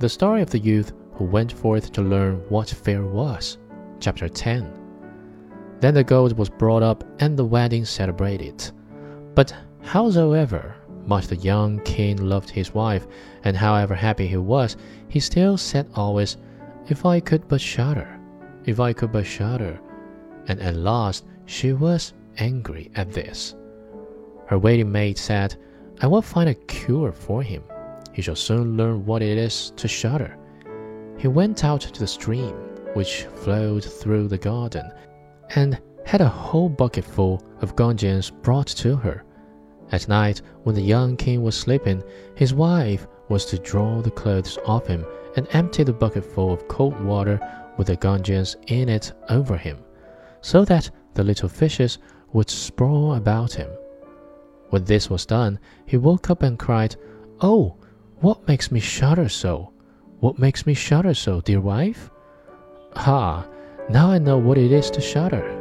The story of the youth who went forth to learn what fear was. Chapter 10. Then the gold was brought up and the wedding celebrated. But howsoever much the young king loved his wife, and however happy he was, he still said always, If I could but shudder, if I could but shudder. And at last she was angry at this. Her waiting maid said, I will find a cure for him. He shall soon learn what it is to shudder. He went out to the stream, which flowed through the garden, and had a whole bucketful of gudgeons brought to her. At night, when the young king was sleeping, his wife was to draw the clothes off him and empty the bucketful of cold water with the gudgeons in it over him, so that the little fishes would sprawl about him. When this was done, he woke up and cried, Oh, what makes me shudder so? What makes me shudder so, dear wife? Ah, now I know what it is to shudder.